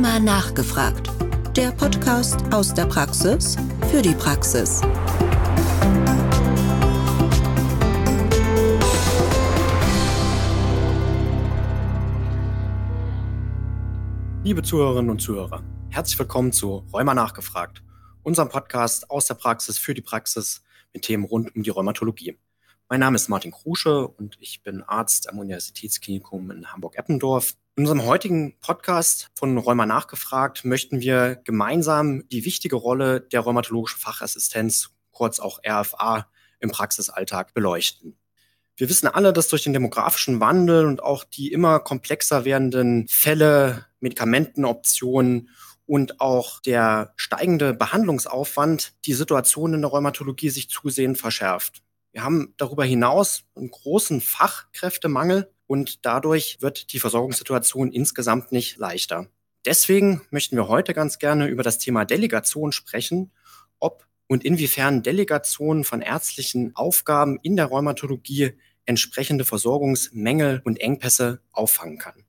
Rheuma nachgefragt. Der Podcast aus der Praxis für die Praxis. Liebe Zuhörerinnen und Zuhörer, herzlich willkommen zu Rheuma nachgefragt, unserem Podcast aus der Praxis für die Praxis mit Themen rund um die Rheumatologie. Mein Name ist Martin Krusche und ich bin Arzt am Universitätsklinikum in Hamburg-Eppendorf. In unserem heutigen Podcast von Rheuma nachgefragt möchten wir gemeinsam die wichtige Rolle der rheumatologischen Fachassistenz, kurz auch RFA, im Praxisalltag beleuchten. Wir wissen alle, dass durch den demografischen Wandel und auch die immer komplexer werdenden Fälle, Medikamentenoptionen und auch der steigende Behandlungsaufwand die Situation in der Rheumatologie sich zusehend verschärft. Wir haben darüber hinaus einen großen Fachkräftemangel und dadurch wird die Versorgungssituation insgesamt nicht leichter. Deswegen möchten wir heute ganz gerne über das Thema Delegation sprechen, ob und inwiefern Delegation von ärztlichen Aufgaben in der Rheumatologie entsprechende Versorgungsmängel und Engpässe auffangen kann.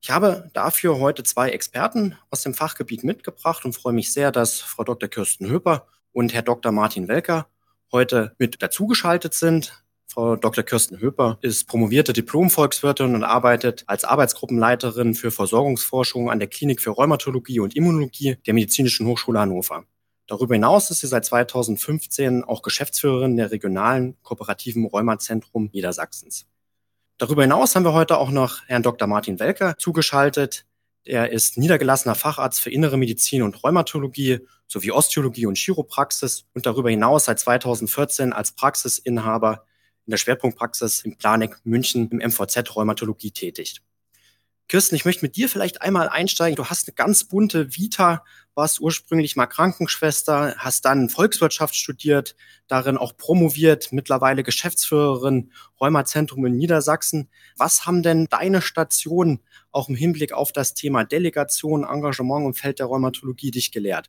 Ich habe dafür heute zwei Experten aus dem Fachgebiet mitgebracht und freue mich sehr, dass Frau Dr. Kirsten Höper und Herr Dr. Martin Welker heute mit dazugeschaltet sind. Frau Dr. Kirsten Höper ist promovierte Diplom-Volkswirtin und arbeitet als Arbeitsgruppenleiterin für Versorgungsforschung an der Klinik für Rheumatologie und Immunologie der Medizinischen Hochschule Hannover. Darüber hinaus ist sie seit 2015 auch Geschäftsführerin der regionalen kooperativen Rheumazentrum Niedersachsens. Darüber hinaus haben wir heute auch noch Herrn Dr. Martin Welker zugeschaltet. Er ist niedergelassener Facharzt für Innere Medizin und Rheumatologie sowie Osteologie und Chiropraxis und darüber hinaus seit 2014 als Praxisinhaber in der Schwerpunktpraxis im Planek München im MVZ Rheumatologie tätig. Kirsten, ich möchte mit dir vielleicht einmal einsteigen. Du hast eine ganz bunte Vita, warst ursprünglich mal Krankenschwester, hast dann Volkswirtschaft studiert, darin auch promoviert, mittlerweile Geschäftsführerin Rheumazentrum in Niedersachsen. Was haben denn deine Stationen auch im Hinblick auf das Thema Delegation, Engagement im Feld der Rheumatologie dich gelehrt?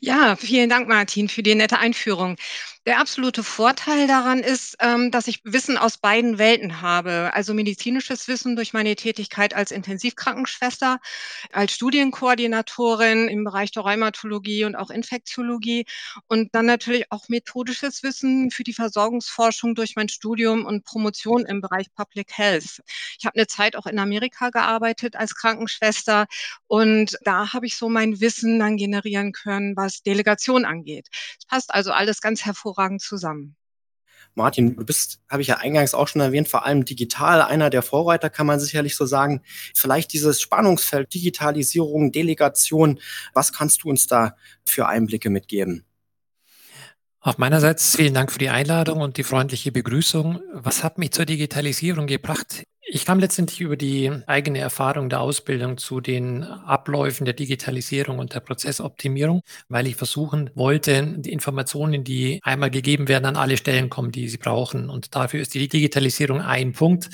Ja, vielen Dank, Martin, für die nette Einführung. Der absolute Vorteil daran ist, ähm, dass ich Wissen aus beiden Welten habe. Also medizinisches Wissen durch meine Tätigkeit als Intensivkrankenschwester, als Studienkoordinatorin im Bereich der Rheumatologie und auch Infektiologie und dann natürlich auch methodisches Wissen für die Versorgungsforschung durch mein Studium und Promotion im Bereich Public Health. Ich habe eine Zeit auch in Amerika gearbeitet als Krankenschwester und da habe ich so mein Wissen dann generieren können, was Delegation angeht. Es passt also alles ganz hervorragend hervorragend zusammen. Martin, du bist, habe ich ja eingangs auch schon erwähnt, vor allem digital einer der Vorreiter, kann man sicherlich so sagen. Vielleicht dieses Spannungsfeld Digitalisierung, Delegation, was kannst du uns da für Einblicke mitgeben? Auf meinerseits vielen Dank für die Einladung und die freundliche Begrüßung. Was hat mich zur Digitalisierung gebracht? Ich kam letztendlich über die eigene Erfahrung der Ausbildung zu den Abläufen der Digitalisierung und der Prozessoptimierung, weil ich versuchen wollte, die Informationen, die einmal gegeben werden, an alle Stellen kommen, die sie brauchen. Und dafür ist die Digitalisierung ein Punkt.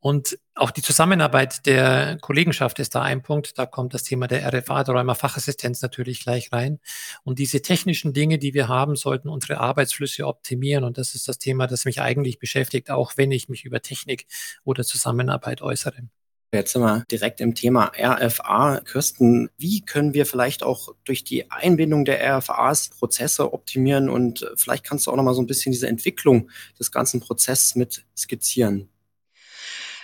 Und auch die Zusammenarbeit der Kollegenschaft ist da ein Punkt. Da kommt das Thema der RFA, der Rheuma-Fachassistenz natürlich gleich rein. Und diese technischen Dinge, die wir haben, sollten unsere Arbeitsflüsse optimieren. Und das ist das Thema, das mich eigentlich beschäftigt, auch wenn ich mich über Technik oder Zusammenarbeit äußere. Jetzt sind wir direkt im Thema RFA. Kirsten, wie können wir vielleicht auch durch die Einbindung der RFAs Prozesse optimieren? Und vielleicht kannst du auch noch mal so ein bisschen diese Entwicklung des ganzen Prozesses mit skizzieren.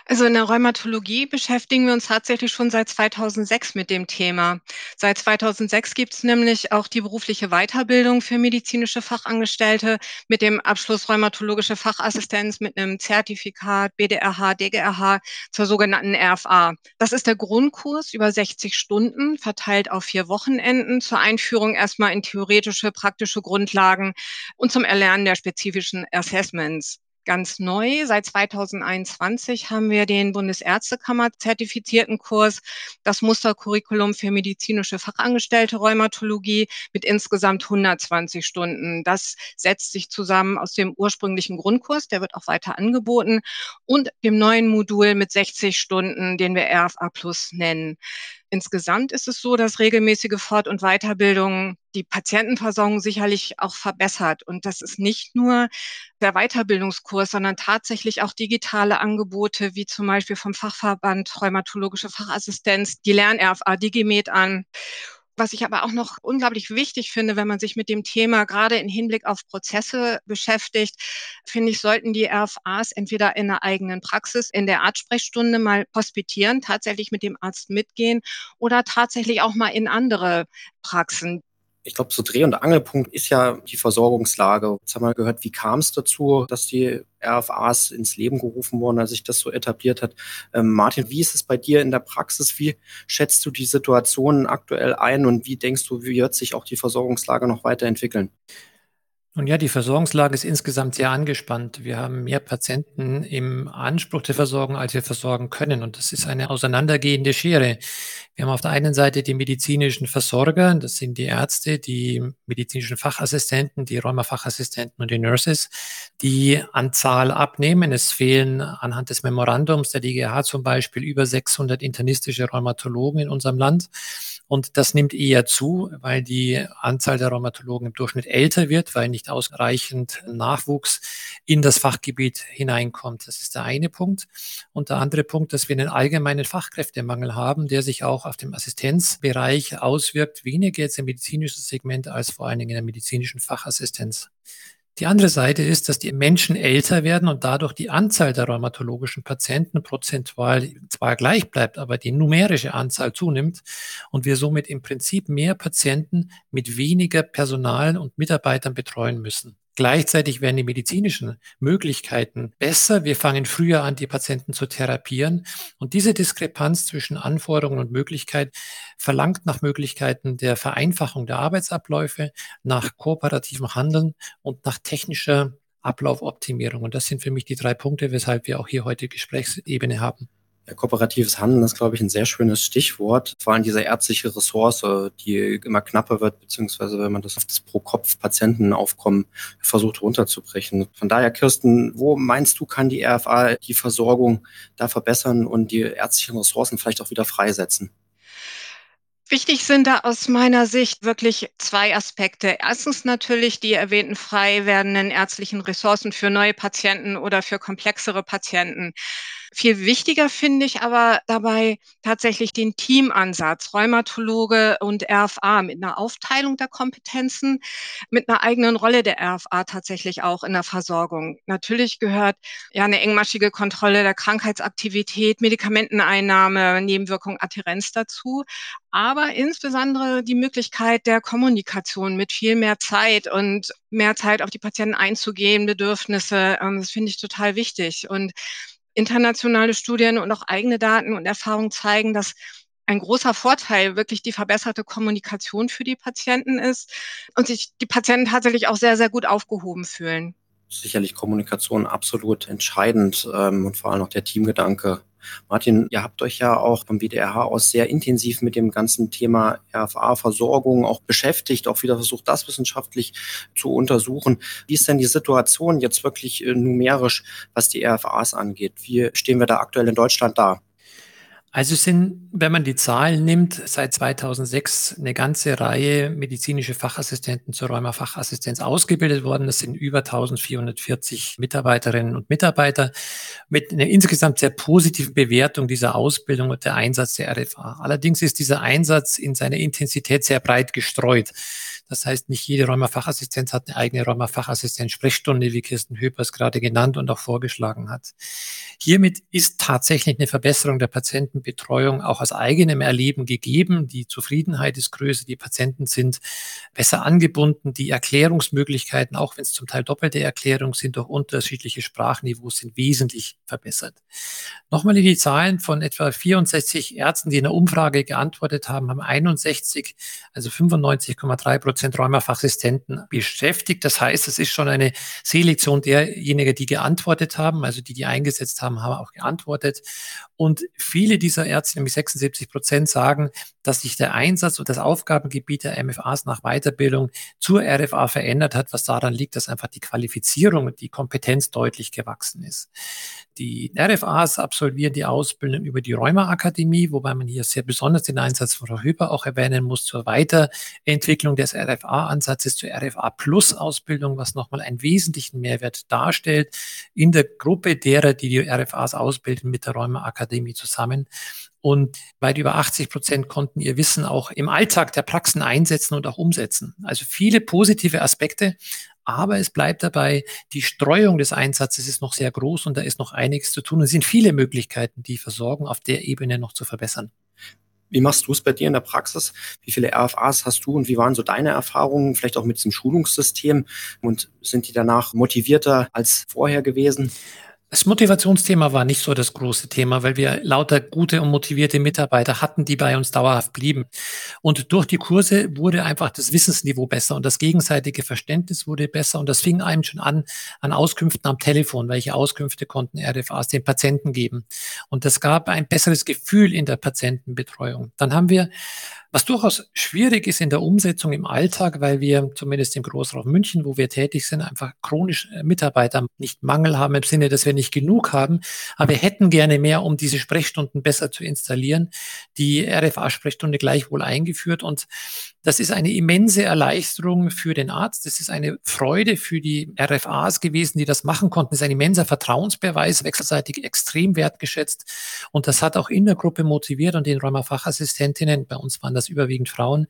Also in der Rheumatologie beschäftigen wir uns tatsächlich schon seit 2006 mit dem Thema. Seit 2006 gibt es nämlich auch die berufliche Weiterbildung für medizinische Fachangestellte mit dem Abschluss rheumatologische Fachassistenz mit einem Zertifikat BDRH, DGRH zur sogenannten RFA. Das ist der Grundkurs über 60 Stunden, verteilt auf vier Wochenenden zur Einführung erstmal in theoretische, praktische Grundlagen und zum Erlernen der spezifischen Assessments ganz neu. Seit 2021 haben wir den Bundesärztekammer zertifizierten Kurs, das Mustercurriculum für medizinische Fachangestellte Rheumatologie mit insgesamt 120 Stunden. Das setzt sich zusammen aus dem ursprünglichen Grundkurs, der wird auch weiter angeboten, und dem neuen Modul mit 60 Stunden, den wir RFA Plus nennen. Insgesamt ist es so, dass regelmäßige Fort- und Weiterbildung die Patientenversorgung sicherlich auch verbessert. Und das ist nicht nur der Weiterbildungskurs, sondern tatsächlich auch digitale Angebote, wie zum Beispiel vom Fachverband Rheumatologische Fachassistenz, die Lern-RFA Digimed an was ich aber auch noch unglaublich wichtig finde, wenn man sich mit dem Thema gerade in Hinblick auf Prozesse beschäftigt, finde ich, sollten die RFAs entweder in der eigenen Praxis, in der Arztsprechstunde mal hospitieren, tatsächlich mit dem Arzt mitgehen oder tatsächlich auch mal in andere Praxen ich glaube, so Dreh- und Angelpunkt ist ja die Versorgungslage. Jetzt haben wir gehört, wie kam es dazu, dass die RFAs ins Leben gerufen wurden, als sich das so etabliert hat. Ähm, Martin, wie ist es bei dir in der Praxis? Wie schätzt du die Situation aktuell ein und wie denkst du, wie wird sich auch die Versorgungslage noch weiterentwickeln? Nun ja, die Versorgungslage ist insgesamt sehr angespannt. Wir haben mehr Patienten im Anspruch der Versorgung, als wir versorgen können. Und das ist eine auseinandergehende Schere. Wir haben auf der einen Seite die medizinischen Versorger, das sind die Ärzte, die medizinischen Fachassistenten, die Rheumafachassistenten und die Nurses, die an Zahl abnehmen. Es fehlen anhand des Memorandums der DGH zum Beispiel über 600 internistische Rheumatologen in unserem Land. Und das nimmt eher zu, weil die Anzahl der Rheumatologen im Durchschnitt älter wird, weil nicht ausreichend Nachwuchs in das Fachgebiet hineinkommt. Das ist der eine Punkt. Und der andere Punkt, dass wir einen allgemeinen Fachkräftemangel haben, der sich auch auf dem Assistenzbereich auswirkt, weniger jetzt im medizinischen Segment als vor allen Dingen in der medizinischen Fachassistenz. Die andere Seite ist, dass die Menschen älter werden und dadurch die Anzahl der rheumatologischen Patienten prozentual zwar gleich bleibt, aber die numerische Anzahl zunimmt und wir somit im Prinzip mehr Patienten mit weniger Personal und Mitarbeitern betreuen müssen. Gleichzeitig werden die medizinischen Möglichkeiten besser. Wir fangen früher an, die Patienten zu therapieren. Und diese Diskrepanz zwischen Anforderungen und Möglichkeit verlangt nach Möglichkeiten der Vereinfachung der Arbeitsabläufe, nach kooperativem Handeln und nach technischer Ablaufoptimierung. Und das sind für mich die drei Punkte, weshalb wir auch hier heute Gesprächsebene haben. Ja, kooperatives Handeln ist, glaube ich, ein sehr schönes Stichwort. Vor allem diese ärztliche Ressource, die immer knapper wird, beziehungsweise wenn man das auf das Pro-Kopf-Patientenaufkommen versucht runterzubrechen. Von daher, Kirsten, wo meinst du, kann die RFA die Versorgung da verbessern und die ärztlichen Ressourcen vielleicht auch wieder freisetzen? Wichtig sind da aus meiner Sicht wirklich zwei Aspekte. Erstens natürlich die erwähnten frei werdenden ärztlichen Ressourcen für neue Patienten oder für komplexere Patienten. Viel wichtiger finde ich aber dabei tatsächlich den Teamansatz, Rheumatologe und RFA mit einer Aufteilung der Kompetenzen, mit einer eigenen Rolle der RFA tatsächlich auch in der Versorgung. Natürlich gehört ja eine engmaschige Kontrolle der Krankheitsaktivität, Medikamenteneinnahme, Nebenwirkung, Adherenz dazu, aber insbesondere die Möglichkeit der Kommunikation mit viel mehr Zeit und mehr Zeit auf die Patienten einzugehen, Bedürfnisse, ähm, das finde ich total wichtig. Und internationale Studien und auch eigene Daten und Erfahrungen zeigen, dass ein großer Vorteil wirklich die verbesserte Kommunikation für die Patienten ist und sich die Patienten tatsächlich auch sehr, sehr gut aufgehoben fühlen. Sicherlich Kommunikation absolut entscheidend ähm, und vor allem auch der Teamgedanke Martin, ihr habt euch ja auch vom WDRH aus sehr intensiv mit dem ganzen Thema RFA-Versorgung auch beschäftigt, auch wieder versucht, das wissenschaftlich zu untersuchen. Wie ist denn die Situation jetzt wirklich äh, numerisch, was die RFAs angeht? Wie stehen wir da aktuell in Deutschland da? Also sind, wenn man die Zahlen nimmt, seit 2006 eine ganze Reihe medizinische Fachassistenten zur Rheuma-Fachassistenz ausgebildet worden. Das sind über 1440 Mitarbeiterinnen und Mitarbeiter mit einer insgesamt sehr positiven Bewertung dieser Ausbildung und der Einsatz der RFA. Allerdings ist dieser Einsatz in seiner Intensität sehr breit gestreut. Das heißt, nicht jede Rheuma-Fachassistenz hat eine eigene Rheuma-Fachassistenz-Sprechstunde, wie Kirsten Höpers gerade genannt und auch vorgeschlagen hat. Hiermit ist tatsächlich eine Verbesserung der Patientenbetreuung auch aus eigenem Erleben gegeben. Die Zufriedenheit ist größer, die Patienten sind besser angebunden, die Erklärungsmöglichkeiten, auch wenn es zum Teil doppelte Erklärungen sind, durch unterschiedliche Sprachniveaus sind wesentlich verbessert. Nochmal die Zahlen von etwa 64 Ärzten, die in der Umfrage geantwortet haben, haben 61, also 95,3 Prozent Prozent Rheumafachsistenten beschäftigt. Das heißt, es ist schon eine Selektion derjenigen, die geantwortet haben, also die, die eingesetzt haben, haben auch geantwortet. Und viele dieser Ärzte, nämlich 76 Prozent, sagen, dass sich der Einsatz und das Aufgabengebiet der MFAs nach Weiterbildung zur RFA verändert hat, was daran liegt, dass einfach die Qualifizierung und die Kompetenz deutlich gewachsen ist. Die RFAs absolvieren die Ausbildung über die Rheuma-Akademie, wobei man hier sehr besonders den Einsatz von Frau Hüber auch erwähnen muss zur Weiterentwicklung des RFA-Ansatzes zur RFA-Plus-Ausbildung, was nochmal einen wesentlichen Mehrwert darstellt in der Gruppe derer, die die RFAs ausbilden mit der Rheuma-Akademie zusammen. Und weit über 80 Prozent konnten ihr Wissen auch im Alltag der Praxen einsetzen und auch umsetzen. Also viele positive Aspekte. Aber es bleibt dabei, die Streuung des Einsatzes ist noch sehr groß und da ist noch einiges zu tun. Es sind viele Möglichkeiten, die Versorgung auf der Ebene noch zu verbessern. Wie machst du es bei dir in der Praxis? Wie viele RFAs hast du und wie waren so deine Erfahrungen, vielleicht auch mit diesem Schulungssystem? Und sind die danach motivierter als vorher gewesen? Das Motivationsthema war nicht so das große Thema, weil wir lauter gute und motivierte Mitarbeiter hatten, die bei uns dauerhaft blieben. Und durch die Kurse wurde einfach das Wissensniveau besser und das gegenseitige Verständnis wurde besser. Und das fing einem schon an, an Auskünften am Telefon. Welche Auskünfte konnten RFAs den Patienten geben? Und das gab ein besseres Gefühl in der Patientenbetreuung. Dann haben wir was durchaus schwierig ist in der Umsetzung im Alltag, weil wir zumindest im Großraum München, wo wir tätig sind, einfach chronisch äh, Mitarbeiter nicht Mangel haben im Sinne, dass wir nicht genug haben. Aber wir hätten gerne mehr, um diese Sprechstunden besser zu installieren. Die RFA-Sprechstunde gleichwohl eingeführt und das ist eine immense Erleichterung für den Arzt. Das ist eine Freude für die RFAs gewesen, die das machen konnten. Das ist ein immenser Vertrauensbeweis, wechselseitig extrem wertgeschätzt. Und das hat auch in der Gruppe motiviert und den Rheuma-Fachassistentinnen, bei uns waren das überwiegend Frauen,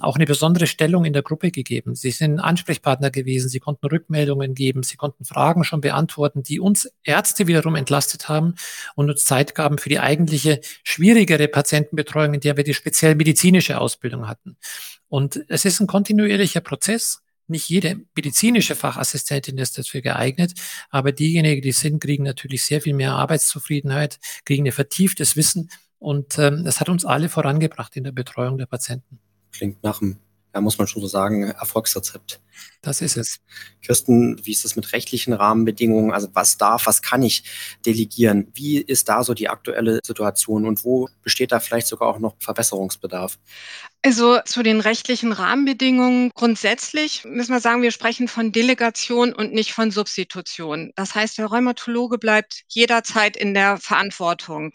auch eine besondere Stellung in der Gruppe gegeben. Sie sind Ansprechpartner gewesen, sie konnten Rückmeldungen geben, sie konnten Fragen schon beantworten, die uns Ärzte wiederum entlastet haben und uns Zeit gaben für die eigentliche schwierigere Patientenbetreuung, in der wir die speziell medizinische Ausbildung hatten. Und es ist ein kontinuierlicher Prozess. Nicht jede medizinische Fachassistentin ist dafür geeignet, aber diejenigen, die sind, kriegen natürlich sehr viel mehr Arbeitszufriedenheit, kriegen ein vertieftes Wissen und ähm, das hat uns alle vorangebracht in der Betreuung der Patienten. Klingt nach einem ja, muss man schon so sagen, Erfolgsrezept. Das ist es. Kirsten, wie ist es mit rechtlichen Rahmenbedingungen? Also was darf, was kann ich delegieren? Wie ist da so die aktuelle Situation und wo besteht da vielleicht sogar auch noch Verbesserungsbedarf? Also zu den rechtlichen Rahmenbedingungen grundsätzlich müssen wir sagen, wir sprechen von Delegation und nicht von Substitution. Das heißt, der Rheumatologe bleibt jederzeit in der Verantwortung.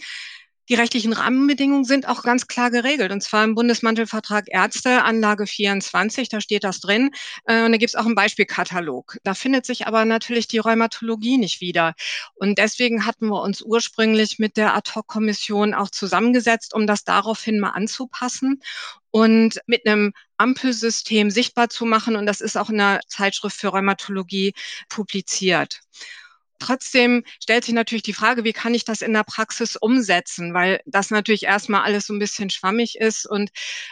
Die rechtlichen Rahmenbedingungen sind auch ganz klar geregelt, und zwar im Bundesmantelvertrag Ärzte, Anlage 24, da steht das drin. Äh, und da gibt es auch einen Beispielkatalog. Da findet sich aber natürlich die Rheumatologie nicht wieder. Und deswegen hatten wir uns ursprünglich mit der Ad-Hoc-Kommission auch zusammengesetzt, um das daraufhin mal anzupassen und mit einem Ampelsystem sichtbar zu machen. Und das ist auch in der Zeitschrift für Rheumatologie publiziert. Trotzdem stellt sich natürlich die Frage, wie kann ich das in der Praxis umsetzen, weil das natürlich erstmal alles so ein bisschen schwammig ist und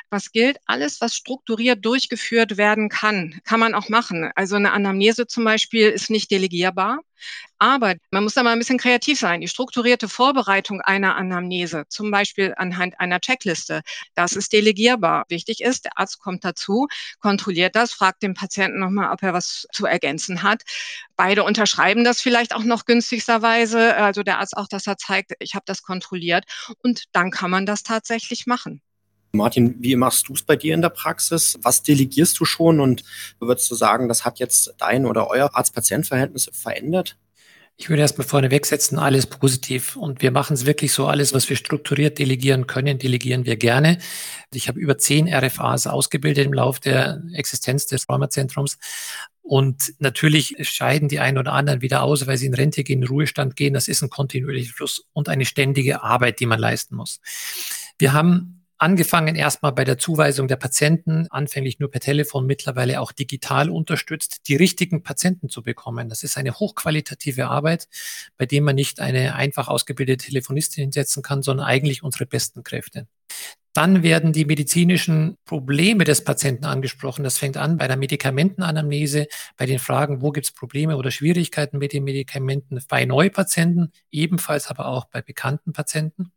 was gilt, alles, was strukturiert durchgeführt werden kann, kann man auch machen. Also eine Anamnese zum Beispiel ist nicht delegierbar. Aber man muss da mal ein bisschen kreativ sein. Die strukturierte Vorbereitung einer Anamnese, zum Beispiel anhand einer Checkliste, das ist delegierbar. Wichtig ist, der Arzt kommt dazu, kontrolliert das, fragt den Patienten nochmal, ob er was zu ergänzen hat. Beide unterschreiben das vielleicht auch noch günstigsterweise, also der Arzt auch, dass er zeigt, ich habe das kontrolliert. Und dann kann man das tatsächlich machen. Martin, wie machst du es bei dir in der Praxis? Was delegierst du schon und würdest du sagen, das hat jetzt dein oder euer Arzt-Patient-Verhältnis verändert? Ich würde erstmal vorne wegsetzen, alles positiv. Und wir machen es wirklich so, alles, was wir strukturiert delegieren können, delegieren wir gerne. Ich habe über zehn RFAs ausgebildet im Laufe der Existenz des Rheumazentrums. Und natürlich scheiden die einen oder anderen wieder aus, weil sie in Rente gehen, in Ruhestand gehen. Das ist ein kontinuierlicher Fluss und eine ständige Arbeit, die man leisten muss. Wir haben angefangen erstmal bei der Zuweisung der Patienten, anfänglich nur per Telefon, mittlerweile auch digital unterstützt, die richtigen Patienten zu bekommen. Das ist eine hochqualitative Arbeit, bei dem man nicht eine einfach ausgebildete Telefonistin hinsetzen kann, sondern eigentlich unsere besten Kräfte. Dann werden die medizinischen Probleme des Patienten angesprochen. Das fängt an bei der Medikamentenanamnese, bei den Fragen, wo gibt es Probleme oder Schwierigkeiten mit den Medikamenten, bei Neupatienten, ebenfalls aber auch bei bekannten Patienten.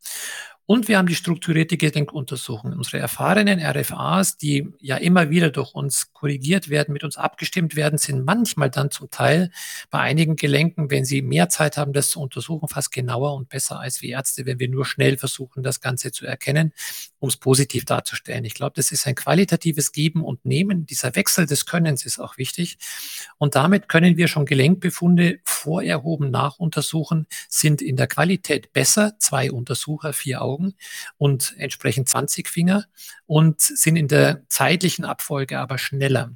Und wir haben die strukturierte Gedenkuntersuchung. Unsere erfahrenen RFAs, die ja immer wieder durch uns korrigiert werden, mit uns abgestimmt werden, sind manchmal dann zum Teil bei einigen Gelenken, wenn sie mehr Zeit haben, das zu untersuchen, fast genauer und besser als wir Ärzte, wenn wir nur schnell versuchen, das Ganze zu erkennen, um es positiv darzustellen. Ich glaube, das ist ein qualitatives Geben und Nehmen. Dieser Wechsel des Könnens ist auch wichtig. Und damit können wir schon Gelenkbefunde vorerhoben nachuntersuchen, sind in der Qualität besser, zwei Untersucher, vier Augen Augen und entsprechend 20 Finger und sind in der zeitlichen Abfolge aber schneller.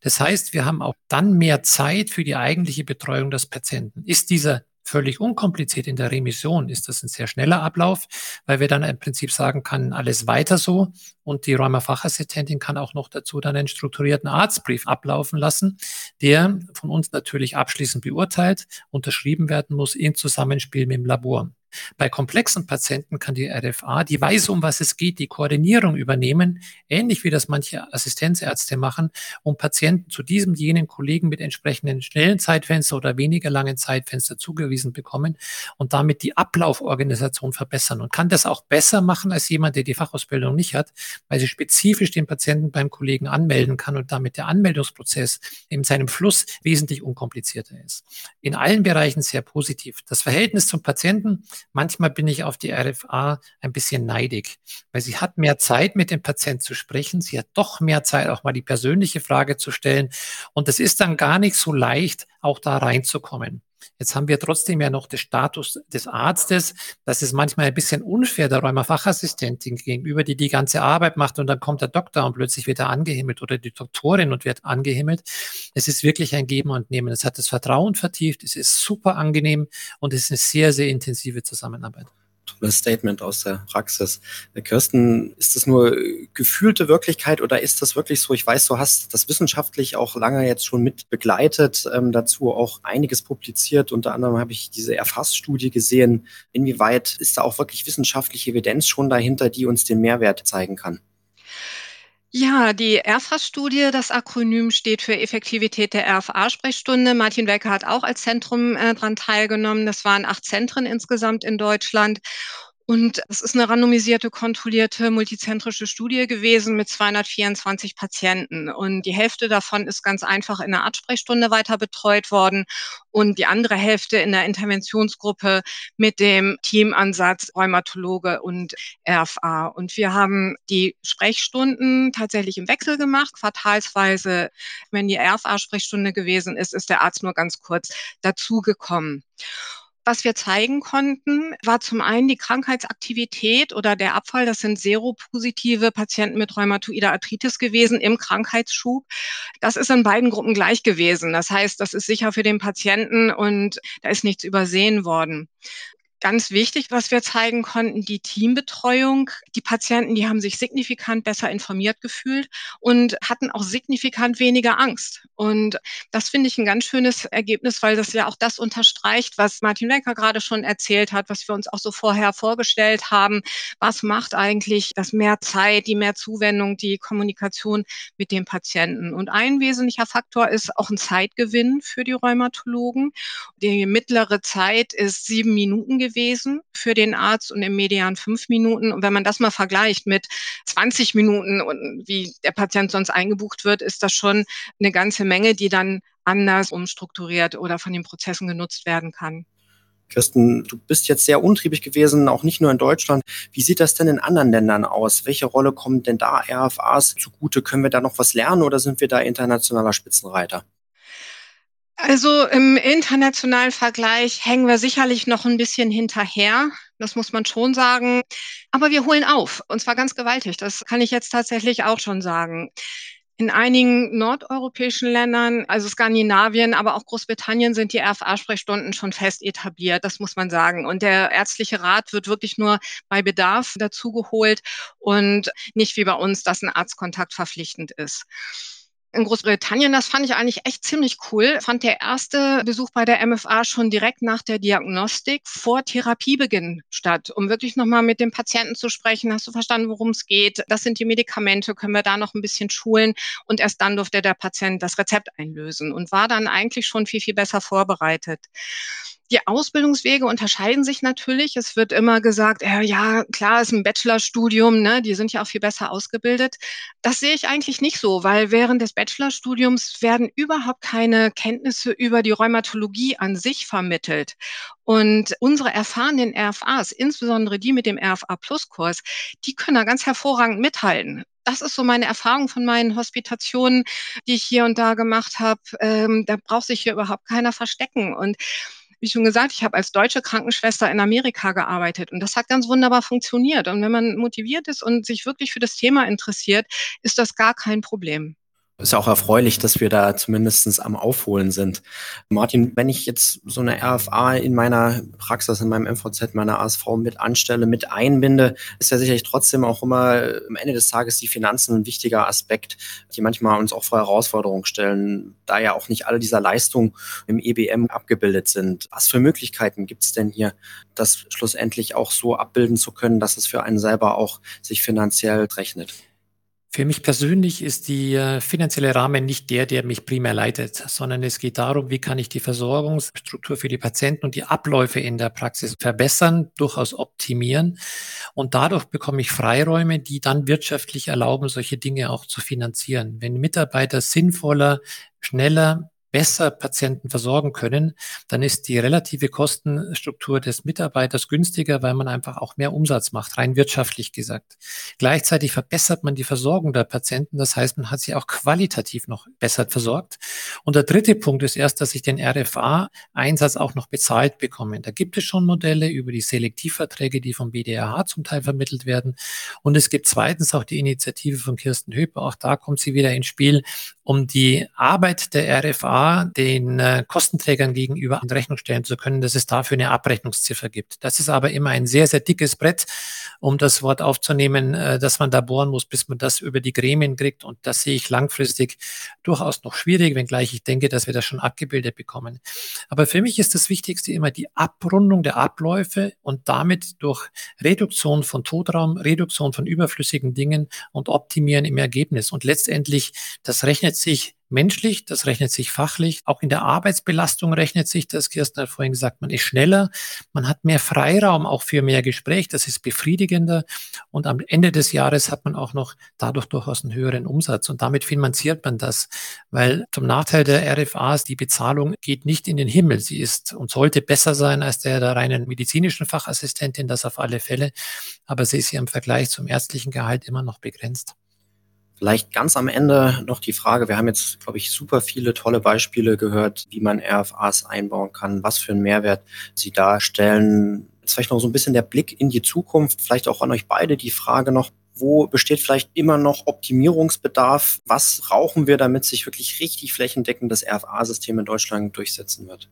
Das heißt, wir haben auch dann mehr Zeit für die eigentliche Betreuung des Patienten. Ist dieser völlig unkompliziert in der Remission ist das ein sehr schneller Ablauf, weil wir dann im Prinzip sagen kann, alles weiter so. Und die Rheuma-Fachassistentin kann auch noch dazu dann einen strukturierten Arztbrief ablaufen lassen, der von uns natürlich abschließend beurteilt, unterschrieben werden muss in Zusammenspiel mit dem Labor. Bei komplexen Patienten kann die RFA, die weiß, um was es geht, die Koordinierung übernehmen, ähnlich wie das manche Assistenzärzte machen, um Patienten zu diesem, jenen Kollegen mit entsprechenden schnellen Zeitfenster oder weniger langen Zeitfenster zugewiesen bekommen und damit die Ablauforganisation verbessern und kann das auch besser machen als jemand, der die Fachausbildung nicht hat, weil sie spezifisch den Patienten beim Kollegen anmelden kann und damit der Anmeldungsprozess in seinem Fluss wesentlich unkomplizierter ist. In allen Bereichen sehr positiv. Das Verhältnis zum Patienten Manchmal bin ich auf die RFA ein bisschen neidig, weil sie hat mehr Zeit, mit dem Patienten zu sprechen. Sie hat doch mehr Zeit, auch mal die persönliche Frage zu stellen. Und es ist dann gar nicht so leicht, auch da reinzukommen. Jetzt haben wir trotzdem ja noch den Status des Arztes. Das ist manchmal ein bisschen unfair der Rheuma-Fachassistentin gegenüber, die die ganze Arbeit macht und dann kommt der Doktor und plötzlich wird er angehimmelt oder die Doktorin und wird angehimmelt. Es ist wirklich ein Geben und Nehmen. Es hat das Vertrauen vertieft. Es ist super angenehm und es ist eine sehr, sehr intensive Zusammenarbeit Statement aus der Praxis. Äh, Kirsten, ist das nur gefühlte Wirklichkeit oder ist das wirklich so? Ich weiß, du hast das wissenschaftlich auch lange jetzt schon mit begleitet, ähm, dazu auch einiges publiziert. Unter anderem habe ich diese Erfassstudie gesehen. Inwieweit ist da auch wirklich wissenschaftliche Evidenz schon dahinter, die uns den Mehrwert zeigen kann? Ja, die ERFA-Studie, das Akronym steht für Effektivität der RFA-Sprechstunde. Martin Wecker hat auch als Zentrum äh, daran teilgenommen. Das waren acht Zentren insgesamt in Deutschland. Und es ist eine randomisierte, kontrollierte, multizentrische Studie gewesen mit 224 Patienten. Und die Hälfte davon ist ganz einfach in der Artsprechstunde weiter betreut worden und die andere Hälfte in der Interventionsgruppe mit dem Teamansatz Rheumatologe und RFA. Und wir haben die Sprechstunden tatsächlich im Wechsel gemacht, quartalsweise. Wenn die RFA-Sprechstunde gewesen ist, ist der Arzt nur ganz kurz dazugekommen. Was wir zeigen konnten, war zum einen die Krankheitsaktivität oder der Abfall. Das sind seropositive Patienten mit rheumatoider Arthritis gewesen im Krankheitsschub. Das ist in beiden Gruppen gleich gewesen. Das heißt, das ist sicher für den Patienten und da ist nichts übersehen worden. Ganz wichtig, was wir zeigen konnten, die Teambetreuung. Die Patienten, die haben sich signifikant besser informiert gefühlt und hatten auch signifikant weniger Angst. Und das finde ich ein ganz schönes Ergebnis, weil das ja auch das unterstreicht, was Martin Lenker gerade schon erzählt hat, was wir uns auch so vorher vorgestellt haben. Was macht eigentlich das mehr Zeit, die mehr Zuwendung, die Kommunikation mit dem Patienten? Und ein wesentlicher Faktor ist auch ein Zeitgewinn für die Rheumatologen. Die mittlere Zeit ist sieben Minuten gewesen für den Arzt und im Median fünf Minuten. Und wenn man das mal vergleicht mit 20 Minuten und wie der Patient sonst eingebucht wird, ist das schon eine ganze Menge, die dann anders umstrukturiert oder von den Prozessen genutzt werden kann. Kirsten, du bist jetzt sehr untriebig gewesen, auch nicht nur in Deutschland. Wie sieht das denn in anderen Ländern aus? Welche Rolle kommen denn da RFAs zugute? Können wir da noch was lernen oder sind wir da internationaler Spitzenreiter? Also im internationalen Vergleich hängen wir sicherlich noch ein bisschen hinterher. Das muss man schon sagen. Aber wir holen auf. Und zwar ganz gewaltig. Das kann ich jetzt tatsächlich auch schon sagen. In einigen nordeuropäischen Ländern, also Skandinavien, aber auch Großbritannien, sind die RFA-Sprechstunden schon fest etabliert. Das muss man sagen. Und der ärztliche Rat wird wirklich nur bei Bedarf dazugeholt und nicht wie bei uns, dass ein Arztkontakt verpflichtend ist in Großbritannien, das fand ich eigentlich echt ziemlich cool, fand der erste Besuch bei der MFA schon direkt nach der Diagnostik vor Therapiebeginn statt, um wirklich nochmal mit dem Patienten zu sprechen. Hast du verstanden, worum es geht? Das sind die Medikamente, können wir da noch ein bisschen schulen? Und erst dann durfte der Patient das Rezept einlösen und war dann eigentlich schon viel, viel besser vorbereitet. Die Ausbildungswege unterscheiden sich natürlich. Es wird immer gesagt, äh, ja, klar, ist ein Bachelorstudium, ne, die sind ja auch viel besser ausgebildet. Das sehe ich eigentlich nicht so, weil während des Bachelorstudiums werden überhaupt keine Kenntnisse über die Rheumatologie an sich vermittelt. Und unsere erfahrenen RFAs, insbesondere die mit dem RFA Plus Kurs, die können da ganz hervorragend mithalten das ist so meine Erfahrung von meinen Hospitationen, die ich hier und da gemacht habe. Ähm, da braucht sich hier überhaupt keiner verstecken. Und wie schon gesagt, ich habe als deutsche Krankenschwester in Amerika gearbeitet und das hat ganz wunderbar funktioniert. Und wenn man motiviert ist und sich wirklich für das Thema interessiert, ist das gar kein Problem ist auch erfreulich, dass wir da zumindestens am Aufholen sind. Martin, wenn ich jetzt so eine RFA in meiner Praxis, in meinem MVZ, meiner ASV mit anstelle, mit einbinde, ist ja sicherlich trotzdem auch immer am Ende des Tages die Finanzen ein wichtiger Aspekt, die manchmal uns auch vor Herausforderungen stellen, da ja auch nicht alle dieser Leistungen im EBM abgebildet sind. Was für Möglichkeiten gibt es denn hier, das schlussendlich auch so abbilden zu können, dass es für einen selber auch sich finanziell rechnet? Für mich persönlich ist die äh, finanzielle Rahmen nicht der, der mich primär leitet, sondern es geht darum, wie kann ich die Versorgungsstruktur für die Patienten und die Abläufe in der Praxis verbessern, durchaus optimieren. Und dadurch bekomme ich Freiräume, die dann wirtschaftlich erlauben, solche Dinge auch zu finanzieren. Wenn Mitarbeiter sinnvoller, schneller, besser Patienten versorgen können, dann ist die relative Kostenstruktur des Mitarbeiters günstiger, weil man einfach auch mehr Umsatz macht, rein wirtschaftlich gesagt. Gleichzeitig verbessert man die Versorgung der Patienten, das heißt, man hat sie auch qualitativ noch besser versorgt. Und der dritte Punkt ist erst, dass ich den RFA-Einsatz auch noch bezahlt bekomme. Da gibt es schon Modelle über die Selektivverträge, die vom BDRH zum Teil vermittelt werden. Und es gibt zweitens auch die Initiative von Kirsten Höper, auch da kommt sie wieder ins Spiel, um die Arbeit der RFA den äh, Kostenträgern gegenüber in Rechnung stellen zu können, dass es dafür eine Abrechnungsziffer gibt. Das ist aber immer ein sehr, sehr dickes Brett, um das Wort aufzunehmen, äh, dass man da bohren muss, bis man das über die Gremien kriegt. Und das sehe ich langfristig durchaus noch schwierig, wenngleich ich denke, dass wir das schon abgebildet bekommen. Aber für mich ist das Wichtigste immer die Abrundung der Abläufe und damit durch Reduktion von Totraum, Reduktion von überflüssigen Dingen und Optimieren im Ergebnis. Und letztendlich, das rechnet sich menschlich, das rechnet sich fachlich, auch in der Arbeitsbelastung rechnet sich das. Kirsten hat vorhin gesagt, man ist schneller, man hat mehr Freiraum auch für mehr Gespräch, das ist befriedigender. Und am Ende des Jahres hat man auch noch dadurch durchaus einen höheren Umsatz. Und damit finanziert man das, weil zum Nachteil der RFAs, die Bezahlung geht nicht in den Himmel, sie ist und sollte besser sein als der der reinen medizinischen Fachassistentin, das auf alle Fälle, aber sie ist ja im Vergleich zum ärztlichen Gehalt immer noch begrenzt. Vielleicht ganz am Ende noch die Frage, wir haben jetzt, glaube ich, super viele tolle Beispiele gehört, wie man RFAs einbauen kann, was für einen Mehrwert sie darstellen. Jetzt vielleicht noch so ein bisschen der Blick in die Zukunft, vielleicht auch an euch beide die Frage noch, wo besteht vielleicht immer noch Optimierungsbedarf? Was brauchen wir, damit sich wirklich richtig flächendeckend das RFA-System in Deutschland durchsetzen wird?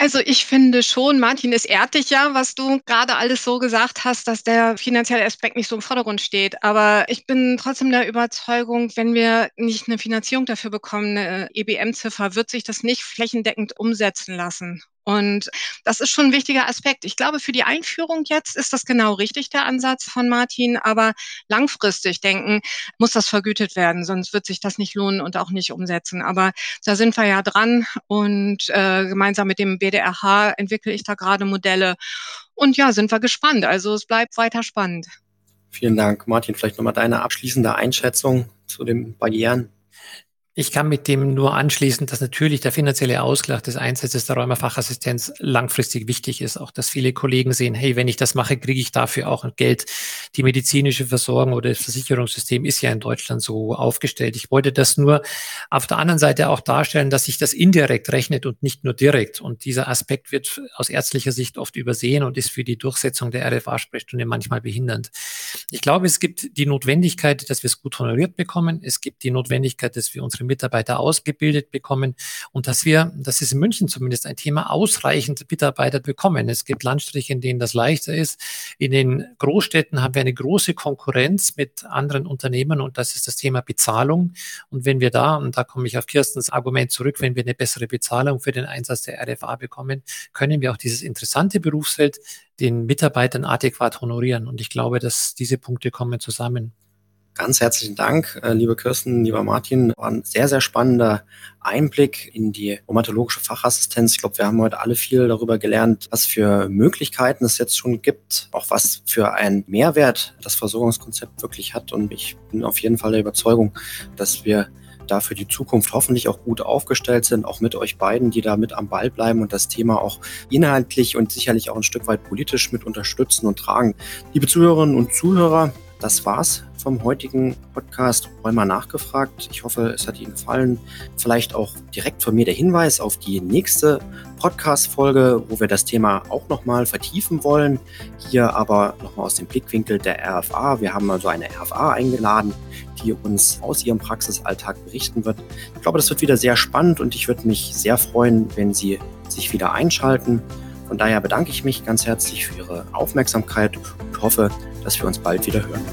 Also ich finde schon, Martin, es ehrt dich ja, was du gerade alles so gesagt hast, dass der finanzielle Aspekt nicht so im Vordergrund steht. Aber ich bin trotzdem der Überzeugung, wenn wir nicht eine Finanzierung dafür bekommen, eine EBM-Ziffer, wird sich das nicht flächendeckend umsetzen lassen. Und das ist schon ein wichtiger Aspekt. Ich glaube, für die Einführung jetzt ist das genau richtig, der Ansatz von Martin. Aber langfristig denken, muss das vergütet werden, sonst wird sich das nicht lohnen und auch nicht umsetzen. Aber da sind wir ja dran und äh, gemeinsam mit dem BDRH entwickle ich da gerade Modelle. Und ja, sind wir gespannt. Also es bleibt weiter spannend. Vielen Dank. Martin, vielleicht nochmal deine abschließende Einschätzung zu den Barrieren. Ich kann mit dem nur anschließen, dass natürlich der finanzielle Ausgleich des Einsatzes der Rheumafachassistenz langfristig wichtig ist. Auch dass viele Kollegen sehen, hey, wenn ich das mache, kriege ich dafür auch Geld. Die medizinische Versorgung oder das Versicherungssystem ist ja in Deutschland so aufgestellt. Ich wollte das nur auf der anderen Seite auch darstellen, dass sich das indirekt rechnet und nicht nur direkt. Und dieser Aspekt wird aus ärztlicher Sicht oft übersehen und ist für die Durchsetzung der RFA-Sprechstunde manchmal behindernd. Ich glaube, es gibt die Notwendigkeit, dass wir es gut honoriert bekommen. Es gibt die Notwendigkeit, dass wir unsere Mitarbeiter ausgebildet bekommen und dass wir, das ist in München zumindest ein Thema, ausreichend Mitarbeiter bekommen. Es gibt Landstriche, in denen das leichter ist. In den Großstädten haben wir eine große Konkurrenz mit anderen Unternehmen und das ist das Thema Bezahlung. Und wenn wir da, und da komme ich auf Kirstens Argument zurück, wenn wir eine bessere Bezahlung für den Einsatz der RFA bekommen, können wir auch dieses interessante Berufsfeld den Mitarbeitern adäquat honorieren. Und ich glaube, dass diese Punkte kommen zusammen. Ganz herzlichen Dank, äh, liebe Kirsten, lieber Martin. War ein sehr, sehr spannender Einblick in die rheumatologische Fachassistenz. Ich glaube, wir haben heute alle viel darüber gelernt, was für Möglichkeiten es jetzt schon gibt, auch was für einen Mehrwert das Versorgungskonzept wirklich hat. Und ich bin auf jeden Fall der Überzeugung, dass wir da für die Zukunft hoffentlich auch gut aufgestellt sind, auch mit euch beiden, die da mit am Ball bleiben und das Thema auch inhaltlich und sicherlich auch ein Stück weit politisch mit unterstützen und tragen. Liebe Zuhörerinnen und Zuhörer, das war's vom heutigen Podcast Räumer nachgefragt. Ich hoffe, es hat Ihnen gefallen. Vielleicht auch direkt von mir der Hinweis auf die nächste Podcast-Folge, wo wir das Thema auch nochmal vertiefen wollen. Hier aber nochmal aus dem Blickwinkel der RFA. Wir haben also eine RFA eingeladen, die uns aus ihrem Praxisalltag berichten wird. Ich glaube, das wird wieder sehr spannend und ich würde mich sehr freuen, wenn Sie sich wieder einschalten. Von daher bedanke ich mich ganz herzlich für Ihre Aufmerksamkeit und hoffe, dass wir uns bald wieder hören.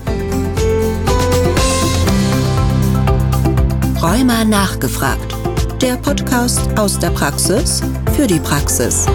Rheuma nachgefragt. Der Podcast aus der Praxis für die Praxis.